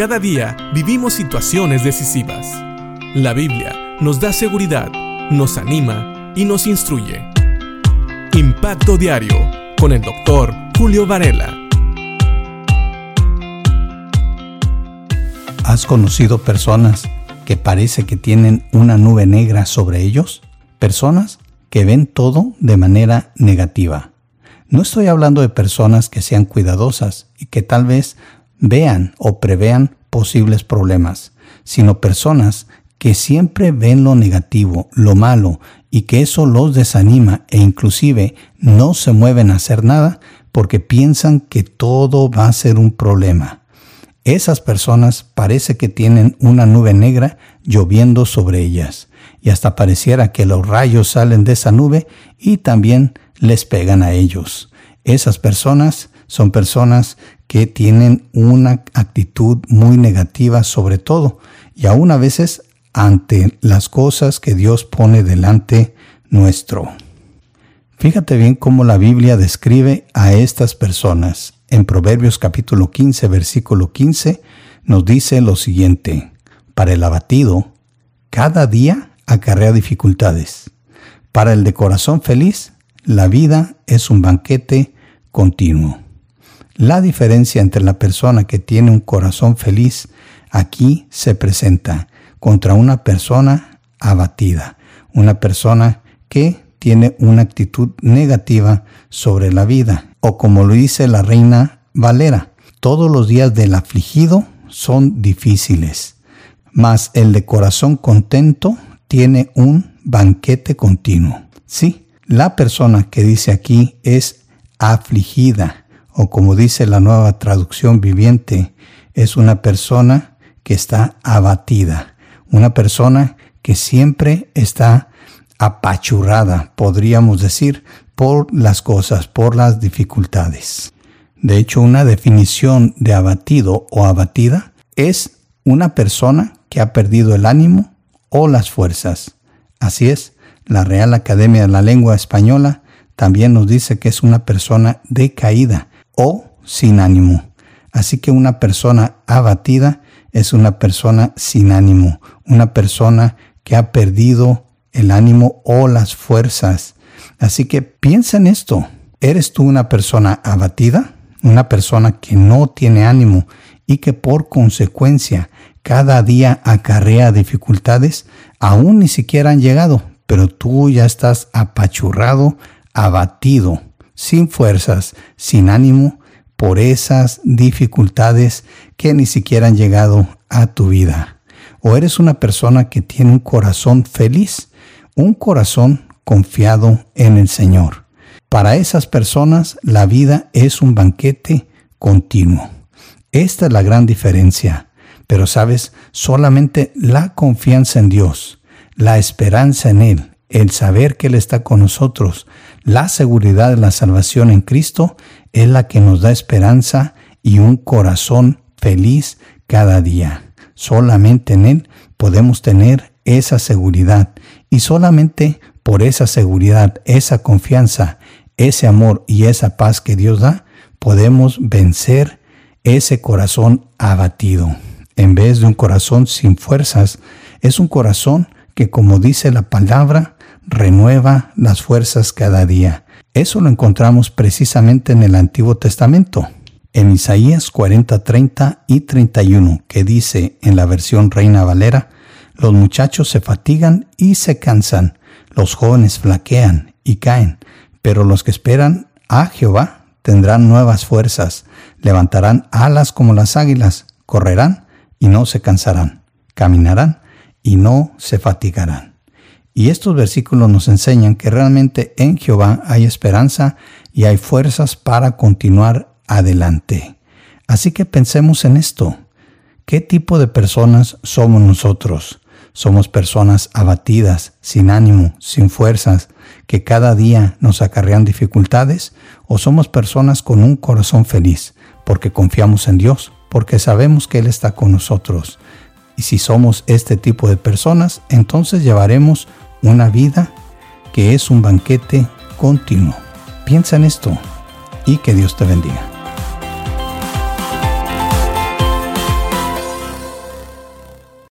Cada día vivimos situaciones decisivas. La Biblia nos da seguridad, nos anima y nos instruye. Impacto Diario con el doctor Julio Varela. ¿Has conocido personas que parece que tienen una nube negra sobre ellos? Personas que ven todo de manera negativa. No estoy hablando de personas que sean cuidadosas y que tal vez vean o prevean posibles problemas, sino personas que siempre ven lo negativo, lo malo, y que eso los desanima e inclusive no se mueven a hacer nada porque piensan que todo va a ser un problema. Esas personas parece que tienen una nube negra lloviendo sobre ellas, y hasta pareciera que los rayos salen de esa nube y también les pegan a ellos. Esas personas son personas que tienen una actitud muy negativa sobre todo y aún a veces ante las cosas que Dios pone delante nuestro. Fíjate bien cómo la Biblia describe a estas personas. En Proverbios capítulo 15, versículo 15, nos dice lo siguiente, para el abatido, cada día acarrea dificultades. Para el de corazón feliz, la vida es un banquete continuo. La diferencia entre la persona que tiene un corazón feliz aquí se presenta contra una persona abatida, una persona que tiene una actitud negativa sobre la vida, o como lo dice la reina Valera, todos los días del afligido son difíciles, mas el de corazón contento tiene un banquete continuo. Sí, la persona que dice aquí es afligida, o como dice la nueva traducción viviente, es una persona que está abatida, una persona que siempre está apachurrada, podríamos decir, por las cosas, por las dificultades. De hecho, una definición de abatido o abatida es una persona que ha perdido el ánimo o las fuerzas. Así es, la Real Academia de la Lengua Española también nos dice que es una persona decaída o sin ánimo. Así que una persona abatida es una persona sin ánimo, una persona que ha perdido el ánimo o las fuerzas. Así que piensa en esto. ¿Eres tú una persona abatida? Una persona que no tiene ánimo y que por consecuencia cada día acarrea dificultades, aún ni siquiera han llegado, pero tú ya estás apachurrado, abatido, sin fuerzas, sin ánimo, por esas dificultades que ni siquiera han llegado a tu vida. O eres una persona que tiene un corazón feliz, un corazón confiado en el Señor. Para esas personas la vida es un banquete continuo. Esta es la gran diferencia. Pero sabes, solamente la confianza en Dios, la esperanza en Él, el saber que Él está con nosotros, la seguridad de la salvación en Cristo es la que nos da esperanza y un corazón feliz cada día. Solamente en Él podemos tener esa seguridad y solamente por esa seguridad, esa confianza, ese amor y esa paz que Dios da, podemos vencer ese corazón abatido en vez de un corazón sin fuerzas, es un corazón que, como dice la palabra, renueva las fuerzas cada día. Eso lo encontramos precisamente en el Antiguo Testamento, en Isaías 40, 30 y 31, que dice en la versión Reina Valera, los muchachos se fatigan y se cansan, los jóvenes flaquean y caen, pero los que esperan a Jehová tendrán nuevas fuerzas, levantarán alas como las águilas, correrán y no se cansarán, caminarán y no se fatigarán. Y estos versículos nos enseñan que realmente en Jehová hay esperanza y hay fuerzas para continuar adelante. Así que pensemos en esto. ¿Qué tipo de personas somos nosotros? Somos personas abatidas, sin ánimo, sin fuerzas, que cada día nos acarrean dificultades, o somos personas con un corazón feliz, porque confiamos en Dios, porque sabemos que Él está con nosotros. Y si somos este tipo de personas, entonces llevaremos una vida que es un banquete continuo. Piensa en esto y que Dios te bendiga.